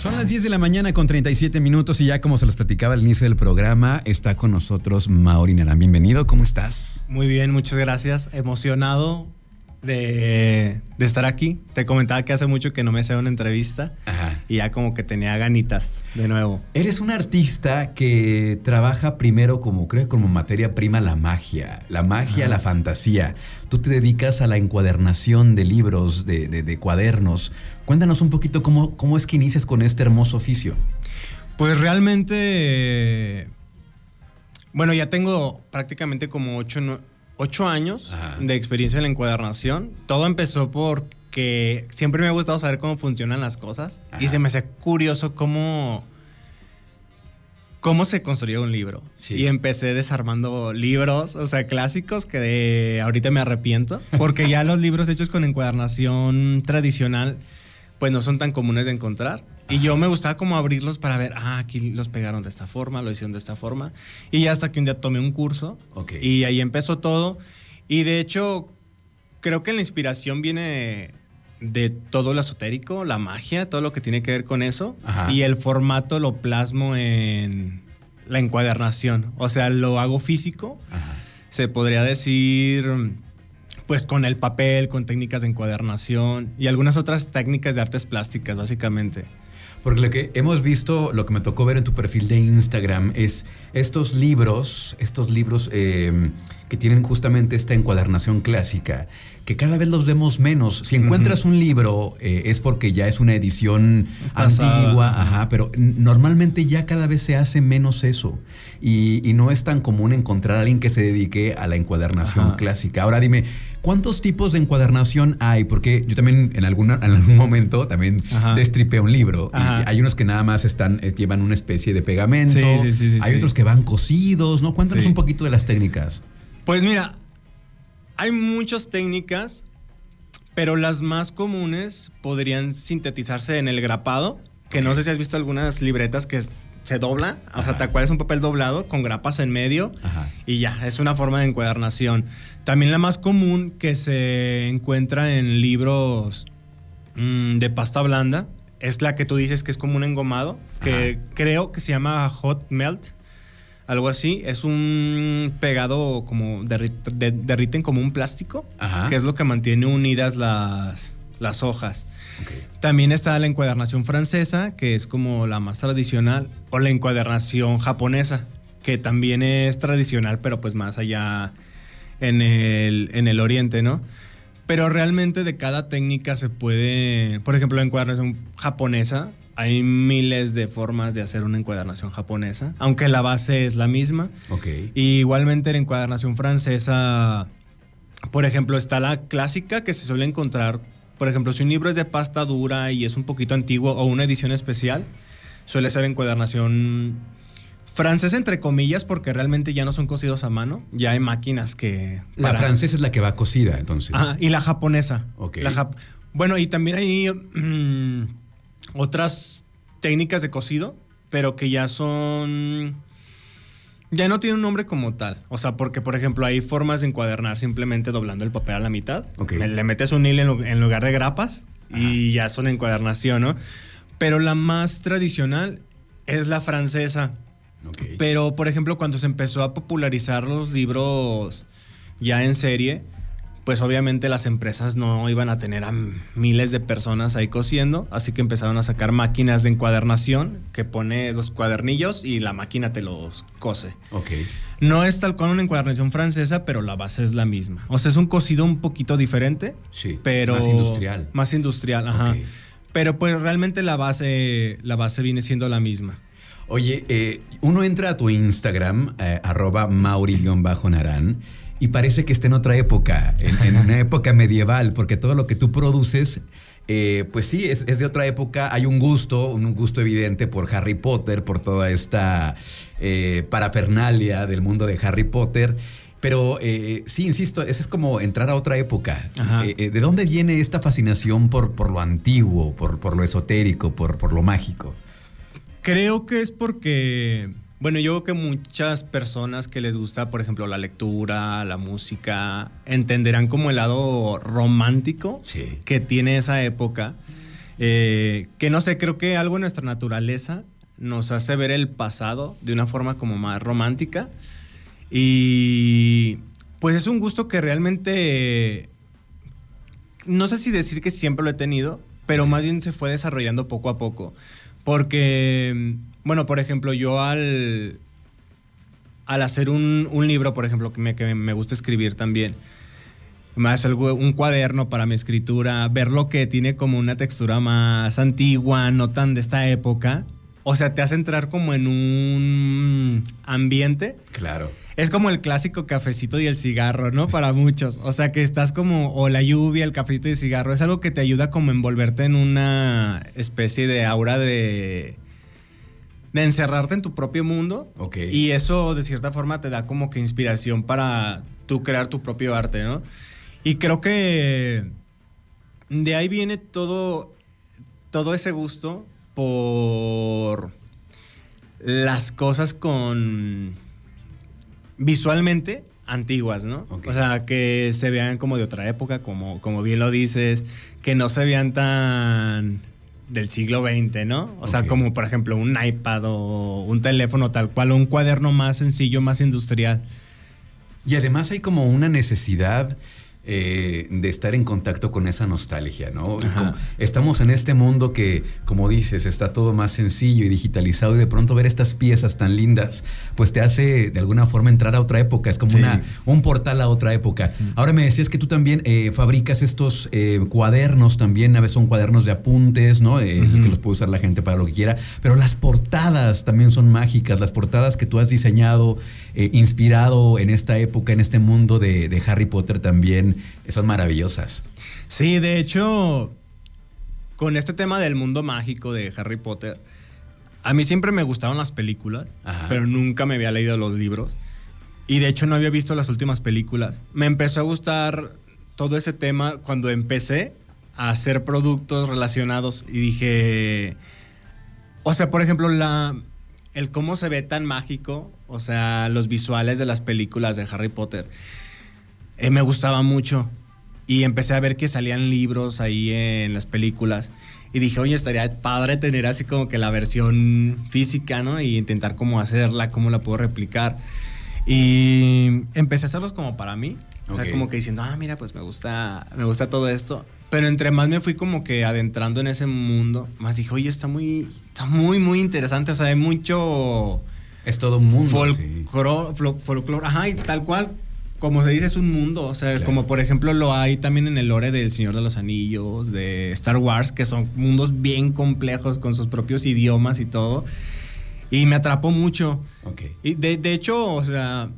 Son las 10 de la mañana con 37 minutos y ya como se los platicaba al inicio del programa, está con nosotros Mauri Narán. Bienvenido, ¿cómo estás? Muy bien, muchas gracias. Emocionado de, de estar aquí. Te comentaba que hace mucho que no me hacía una entrevista Ajá. y ya como que tenía ganitas de nuevo. Eres un artista que trabaja primero como, creo, como materia prima la magia, la magia, la fantasía. Tú te dedicas a la encuadernación de libros, de, de- de cuadernos. Cuéntanos un poquito cómo, cómo es que inicias con este hermoso oficio. Pues realmente, eh, bueno, ya tengo prácticamente como ocho, no- ocho años Ajá. de experiencia en la encuadernación. Todo empezó porque siempre me ha gustado saber cómo funcionan las cosas y se me hacía curioso cómo, cómo se construía un libro. Sí. Y empecé desarmando libros, o sea, clásicos que de- ahorita me arrepiento, porque ya los libros hechos con encuadernación tradicional pues no son tan comunes de encontrar. Y yo me gustaba como abrirlos para ver, ah, aquí los pegaron de esta forma, lo hicieron de esta forma. Y ya hasta que un día tomé un curso y ahí empezó todo. Y de hecho, creo que la inspiración viene de todo lo esotérico, la magia, todo lo que tiene que ver con eso. Ajá. Y el formato lo plasmo en la encuadernación. O sea, lo hago físico. Ajá. Se podría decir, pues con el papel, con técnicas de encuadernación y algunas otras técnicas de artes plásticas, básicamente. Porque lo que hemos visto, lo que me tocó ver en tu perfil de Instagram es estos libros, estos libros eh, que tienen justamente esta encuadernación clásica, que cada vez los vemos menos. Si encuentras un libro eh, es porque ya es una edición Pasada. antigua, ajá, pero normalmente ya cada vez se hace menos eso. Y, y no es tan común encontrar a alguien que se dedique a la encuadernación Ajá. clásica. Ahora dime, ¿cuántos tipos de encuadernación hay? Porque yo también en, alguna, en algún momento también Ajá. destripé un libro. Y hay unos que nada más están, eh, llevan una especie de pegamento. Sí, sí, sí, hay otros que van cosidos, ¿no? Cuéntanos un poquito de las técnicas. Pues mira, hay muchas técnicas, pero las más comunes podrían sintetizarse en el grapado, que no sé si has visto algunas libretas que es- se dobla, o sea, tal cual es un papel doblado con grapas en medio Ajá. y ya, es una forma de encuadernación. También la más común que se encuentra en libros mm, de pasta blanda es la que tú dices que es como un engomado, que creo que se llama hot melt, algo así. Es un pegado como de- derriten como un plástico, Ajá. que es lo que mantiene unidas las, las hojas. También está la encuadernación francesa, que es como la más tradicional, o la encuadernación japonesa, que también es tradicional, pero pues más allá en el, en el oriente, ¿no? Pero realmente de cada técnica se puede, por ejemplo, la encuadernación japonesa, hay miles de formas de hacer una encuadernación japonesa, aunque la base es la misma. Ok. Y igualmente la encuadernación francesa, por ejemplo, está la clásica que se suele encontrar. Por ejemplo, si un libro es de pasta dura y es un poquito antiguo o una edición especial, suele ser encuadernación francesa entre comillas porque realmente ya no son cosidos a mano, ya hay máquinas que... La para- francesa es la que va cosida, entonces. Ajá, y la japonesa. Ok. La jap- bueno, y también hay mm, otras técnicas de cocido, pero que ya son... Ya no tienen un nombre como tal. O sea, porque, por ejemplo, hay formas de encuadernar simplemente doblando el papel a la mitad. Ok. Le, metes un hilo en lugar de grapas y ya son encuadernación, ¿no? Pero la más tradicional es la francesa. Pero, por ejemplo, cuando se empezó a popularizar los libros ya en serie, pues obviamente las empresas no iban a tener a miles de personas ahí cosiendo, así que empezaron a sacar máquinas de encuadernación que pone los cuadernillos y la máquina te los cose. Ok. No es tal cual una encuadernación francesa, pero la base es la misma. O sea, es un cosido un poquito diferente, Sí. pero Más industrial. Más industrial, ajá. Pero pues realmente la base la base viene siendo la misma. Oye, eh, uno entra a tu Instagram, eh, arroba mauri-narán, y parece que está en otra época, en, en una época medieval, porque todo lo que tú produces, eh, pues sí, es, es de otra época. Hay un gusto, un gusto evidente por Harry Potter, por toda esta eh, parafernalia del mundo de Harry Potter. Pero eh, sí, insisto, ese es como entrar a otra época. ¿De dónde viene esta fascinación por, por lo antiguo, por, por lo esotérico, por, por lo mágico? Creo que es porque, bueno, yo creo que muchas personas que les gusta, por ejemplo, la lectura, la música, entenderán como el lado romántico Sí. que tiene esa época. Eh, que no sé, creo que algo en nuestra naturaleza nos hace ver el pasado de una forma como más romántica. Y pues es un gusto que realmente, no sé si decir que siempre lo he tenido, pero más bien se fue desarrollando poco a poco. Porque, bueno, por ejemplo, yo al, al hacer un, libro, por ejemplo, que me, que me gusta escribir también, más un cuaderno para mi escritura, ver lo que tiene como una textura más antigua, no tan de esta época. O sea, te hace entrar como en un ambiente. Claro. Es como el clásico cafecito y el cigarro, ¿no? Para muchos. O sea, que estás como, o la lluvia, el cafecito y el cigarro. Es algo que te ayuda como a envolverte en una especie de aura de de encerrarte en tu propio mundo. Ok. Y eso de cierta forma te da como que inspiración para tú crear tu propio arte, ¿no? Y creo que de ahí viene todo, todo ese gusto por las cosas con visualmente antiguas, ¿no? O sea, que se vean como de otra época, como, como bien lo dices, que no se vean tan del siglo XX, ¿no? O sea, como por ejemplo un iPad o un teléfono tal cual, o un cuaderno más sencillo, más industrial. Y además hay como una necesidad eh, de estar en contacto con esa nostalgia, ¿no? estamos en este mundo que, como dices, está todo más sencillo y digitalizado y de pronto ver estas piezas tan lindas, pues te hace de alguna forma entrar a otra época, es como una, un portal a otra época. Ahora me decías que tú también eh, fabricas estos eh, cuadernos también, a veces son cuadernos de apuntes, ¿no? Que los puede usar la gente para lo que quiera, pero las portadas también son mágicas, las portadas que tú has diseñado, inspirado en esta época, en este mundo de Harry Potter también son maravillosas. Sí, de hecho, con este tema del mundo mágico de Harry Potter, a mí siempre me gustaban las películas, pero nunca me había leído los libros. Y de hecho no había visto las últimas películas. Me empezó a gustar todo ese tema cuando empecé a hacer productos relacionados y dije, o sea, por ejemplo, la, el cómo se ve tan mágico, o sea, los visuales de las películas de Harry Potter. Eh, me gustaba mucho. Y empecé a ver que salían libros ahí en las películas. Y dije, oye, estaría padre tener así como que la versión física, ¿no? Y intentar cómo hacerla, cómo la puedo replicar. Y empecé a hacerlos como para mí. O sea, como que diciendo, ah, mira, pues me gusta, me gusta todo esto. Pero entre más me fui como que adentrando en ese mundo, más dije, oye, está muy, está muy, muy interesante. O sea, hay mucho... Es todo un mundo. Folclore, ajá, y tal cual como se dice, es un mundo. O sea, como por ejemplo lo hay también en el lore del Señor de los Anillos, de Star Wars, que son mundos bien complejos con sus propios idiomas y todo. Y me atrapó mucho. Ok. Y de, de hecho, o sea,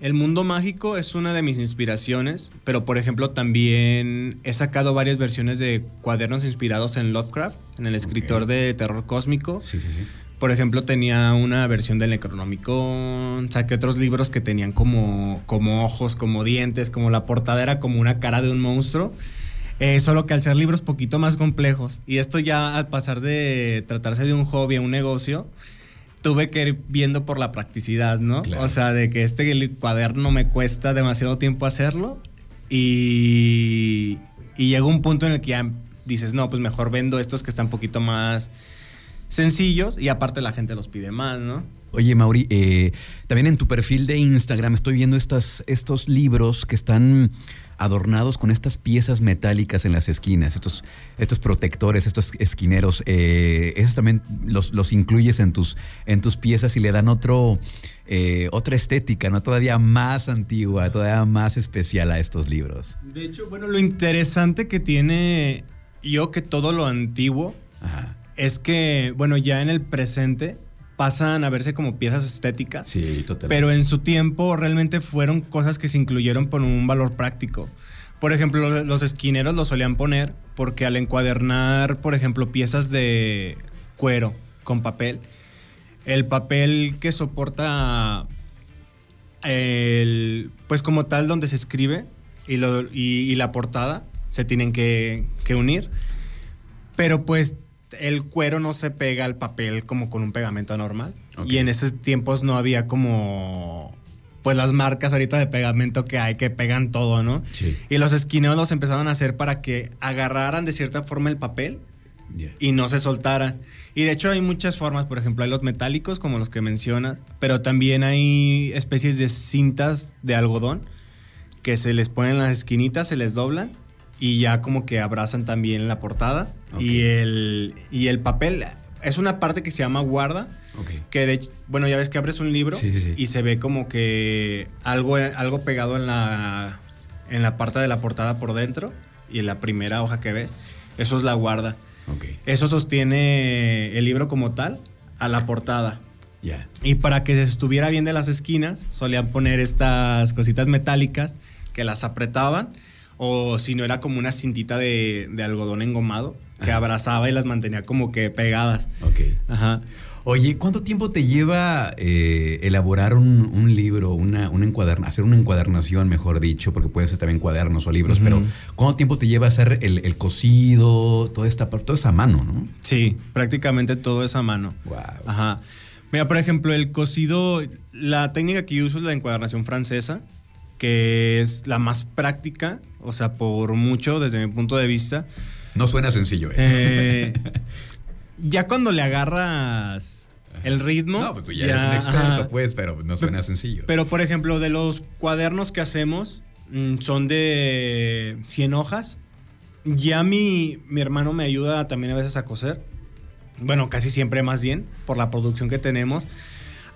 el mundo mágico es una de mis inspiraciones, pero por ejemplo también he sacado varias versiones de cuadernos inspirados en Lovecraft, en el escritor de terror cósmico. Sí, sí, sí. Por ejemplo, tenía una versión del Necronomicon. Saqué otros libros que tenían como, como ojos, como dientes, como la portada era como una cara de un monstruo. Eh, solo que al ser libros poquito más complejos. Y esto ya al pasar de tratarse de un hobby a un negocio, tuve que ir viendo por la practicidad, ¿no? O sea, de que este cuaderno me cuesta demasiado tiempo hacerlo. Y, y llegó un punto en el que ya dices, no, pues mejor vendo estos que están un poquito más sencillos y aparte la gente los pide más, ¿no? Oye, Mauri, eh, también en tu perfil de Instagram estoy viendo estas, estos libros que están adornados con estas piezas metálicas en las esquinas, estos, estos protectores, estos esquineros. Eh, esos también los, los, incluyes en tus, en tus piezas y le dan otro, eh, otra estética, ¿no? Todavía más antigua, todavía más especial a estos libros. De hecho, bueno, lo interesante que tiene yo que todo lo antiguo Ajá es que, bueno, ya en el presente pasan a verse como piezas estéticas. Sí, totalmente. Pero en su tiempo realmente fueron cosas que se incluyeron por un valor práctico. Por ejemplo, los esquineros los solían poner porque al encuadernar, por ejemplo, piezas de cuero con papel, el papel que soporta el, pues como tal donde se escribe y, lo, y, la portada se tienen que, que unir. Pero pues el cuero no se pega al papel como con un pegamento normal. Y en esos tiempos no había como pues las marcas ahorita de pegamento que hay que pegan todo, ¿no? Sí. Y los esquineos los empezaron a hacer para que agarraran de cierta forma el papel y no se soltaran. Y de hecho hay muchas formas, por ejemplo, hay los metálicos como los que mencionas, pero también hay especies de cintas de algodón que se les ponen las esquinitas, se les doblan y ya como que abrazan también la portada. Y, el, y el papel es una parte que se llama guarda. Que de bueno, ya ves que abres un libro y se ve como que algo, algo pegado en la, en la parte de la portada por dentro y en la primera hoja que ves. Eso es la guarda. Eso sostiene el libro como tal a la portada. Y para que se estuviera bien de las esquinas, solían poner estas cositas metálicas que las apretaban. O si no, era como una cintita de, algodón engomado que abrazaba y las mantenía como que pegadas. Ok. Ajá. Oye, ¿cuánto tiempo te lleva eh, elaborar un, libro, una, hacer una encuadernación, mejor dicho, porque puede ser también cuadernos o libros, pero ¿cuánto tiempo te lleva hacer el, cosido, toda esta parte, todo es a mano, ¿no? Sí, prácticamente todo es a mano. Wow. Ajá. Mira, por ejemplo, el cosido, la técnica que yo uso es la encuadernación francesa, que es la más práctica, o sea, por mucho desde mi punto de vista. No suena sencillo, ¿eh? eh ya cuando le agarras el ritmo. No, pues tú ya, eres un experto, pues, pero no suena sencillo. Pero, por ejemplo, de los cuadernos que hacemos, mm, son de 100 hojas. Ya mi, mi hermano me ayuda también a veces a coser. Bueno, casi siempre más bien, por la producción que tenemos.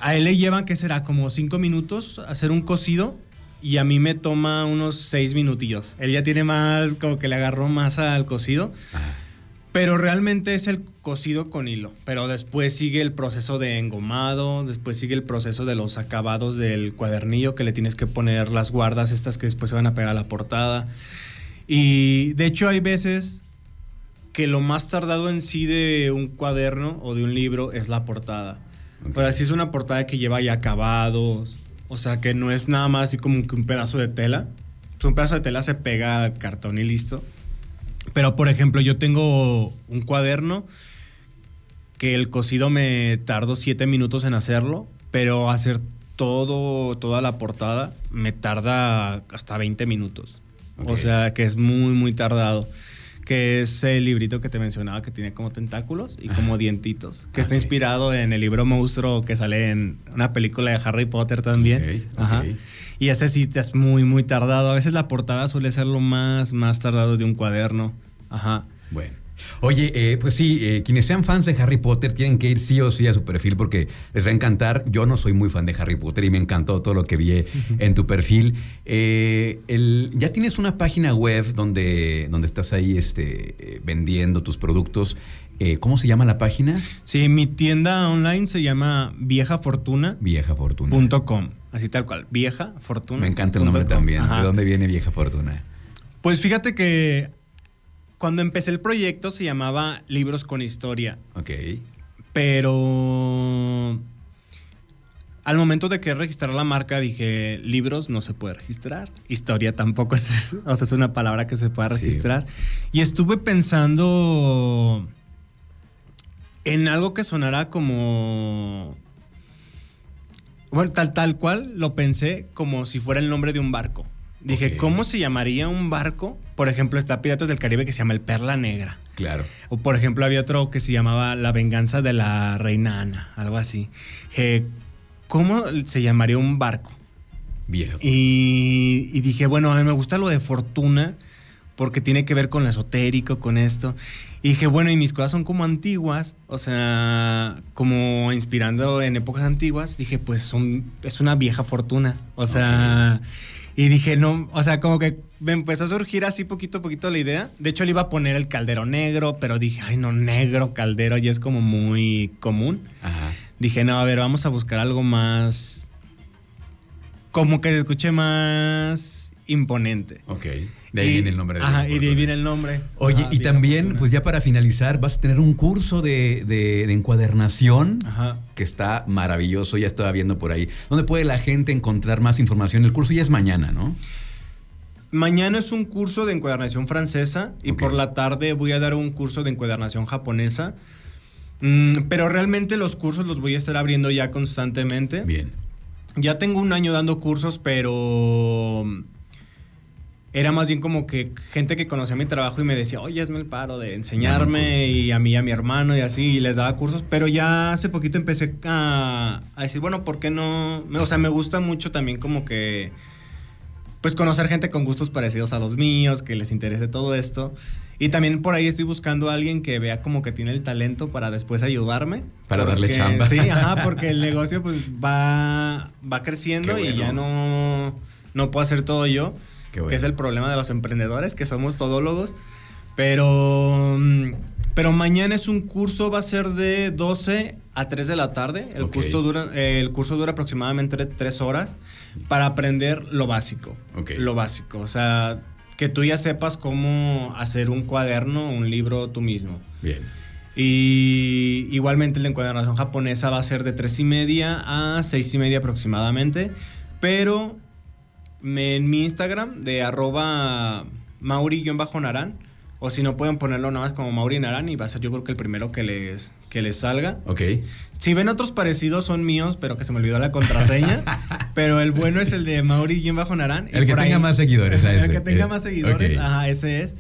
A él le llevan, ¿qué será? Como 5 minutos hacer un cosido y a mí me toma unos 6 minutillos. Él ya tiene más, como que le agarró más al cosido. Ajá. Pero realmente es el cosido con hilo. Pero después sigue el proceso de engomado, después sigue el proceso de los acabados del cuadernillo que le tienes que poner las guardas estas que después se van a pegar a la portada. Y de hecho hay veces que lo más tardado en sí de un cuaderno o de un libro es la portada. Pues así es una portada que lleva ya acabados, o sea que no es nada más así como un pedazo de tela. Pues un pedazo de tela se pega al cartón y listo. Pero, por ejemplo, yo tengo un cuaderno que el cosido me tardó siete minutos en hacerlo, pero hacer todo, toda la portada me tarda hasta 20 minutos. O sea, que es muy, muy tardado. Que es el librito que te mencionaba que tiene como tentáculos y como dientitos. Que está inspirado en el libro Monstruo que sale en una película de Harry Potter también. Ajá. Y ese sí es muy, muy tardado. A veces la portada suele ser lo más, más tardado de un cuaderno. Ajá. Bueno. Oye, eh, pues sí, eh, quienes sean fans de Harry Potter tienen que ir sí o sí a su perfil porque les va a encantar. Yo no soy muy fan de Harry Potter y me encantó todo lo que vi en tu perfil. Eh, ya tienes una página web donde, donde estás ahí este, vendiendo tus productos. ¿Cómo se llama la página? Sí, mi tienda online se llama viejafortuna. Viejafortuna.com. Así tal cual, Vieja Fortuna. Me encanta el nombre también. ¿De dónde viene Vieja Fortuna? Pues fíjate que cuando empecé el proyecto se llamaba Libros con Historia. Ok. Pero al momento de que registrar la marca dije, libros no se puede registrar, historia tampoco es, o sea, es una palabra que se puede registrar. Y estuve pensando en algo que sonara como bueno, tal, tal cual lo pensé como si fuera el nombre de un barco. Dije, ¿cómo se llamaría un barco? Por ejemplo, está Piratas del Caribe que se llama el Perla Negra. Claro. O por ejemplo, había otro que se llamaba La Venganza de la Reina Ana, algo así. ¿Cómo se llamaría un barco? Viejo. Y, y, dije, bueno, a mí me gusta lo de fortuna porque tiene que ver con lo esotérico, con esto. Y dije, bueno, y mis cosas son como antiguas, o sea, como inspirando en épocas antiguas. Dije, pues son, es una vieja fortuna. O sea, y dije, no, o sea, como que me empezó a surgir así poquito a poquito la idea. De hecho, le iba a poner el caldero negro, pero dije, ay, no, negro, caldero, ya es como muy común. Ajá. Dije, no, a ver, vamos a buscar algo más. Como que se escuche más imponente. Ok. De ahí viene el nombre. ajá, y de ahí viene el nombre. Oye, y también, pues ya para finalizar, vas a tener un curso de, de, encuadernación ajá. que está maravilloso, ya estaba viendo por ahí. ¿Dónde puede la gente encontrar más información? El curso ya es mañana, ¿no? Mañana es un curso de encuadernación francesa y por la tarde voy a dar un curso de encuadernación japonesa. Mm, pero realmente los cursos los voy a estar abriendo ya constantemente. Bien. Ya tengo un año dando cursos, pero era más bien como que gente que conocía mi trabajo y me decía, oye, hazme el paro de enseñarme y a mí y a mi hermano y así, y les daba cursos, pero ya hace poquito empecé a, a decir, bueno, ¿por qué no? O sea, me gusta mucho también como que, pues conocer gente con gustos parecidos a los míos, que les interese todo esto. Y también por ahí estoy buscando a alguien que vea como que tiene el talento para después ayudarme. Para darle chamba. Sí, ajá, porque el negocio pues va, va creciendo y ya no, no puedo hacer todo yo que es el problema de los emprendedores, que somos todólogos. Pero, mm, pero mañana es un curso, va a ser de 12 a 3 de la tarde. El, curso, dura, el curso dura aproximadamente 3 horas para aprender lo básico. Lo básico. O sea, que tú ya sepas cómo hacer un cuaderno, un libro tú mismo. Bien. Y igualmente la encuadernación japonesa va a ser de 3 y media a 6 y media aproximadamente. Pero en mi Instagram de arroba mauri-narán. O si no pueden ponerlo nada más como Mauri Narán y va a ser yo creo que el primero que les, que les salga. Ok. Si ven otros parecidos son míos, pero que se me olvidó la contraseña. pero el bueno es el de Mauri-Narán. El que tenga más seguidores. El que tenga más seguidores, ajá, ese es.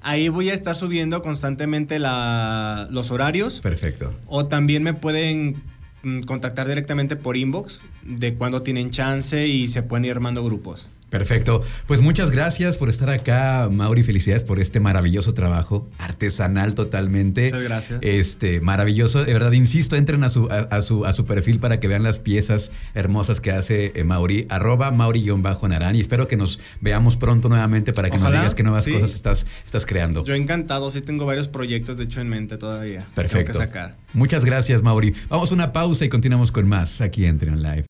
Ahí voy a estar subiendo constantemente los horarios. Perfecto. O también me pueden Mm, contactar directamente por inbox de cuando tienen chance y se pueden ir armando grupos. Perfecto. Pues muchas gracias por estar acá, Mauri. Felicidades por este maravilloso trabajo, artesanal totalmente. Muchas gracias. Este, maravilloso. De verdad, insisto, entren a su, a, su, a su perfil para que vean las piezas hermosas que hace eh, Mauri, arroba Mauri-Narán. Y espero que nos veamos pronto nuevamente para que nos digas qué nuevas cosas estás, estás creando. Yo encantado, sí tengo varios proyectos de hecho en mente todavía. Perfecto. que sacar. Muchas gracias, Mauri. Vamos a una pausa y continuamos con más aquí en Trion Live.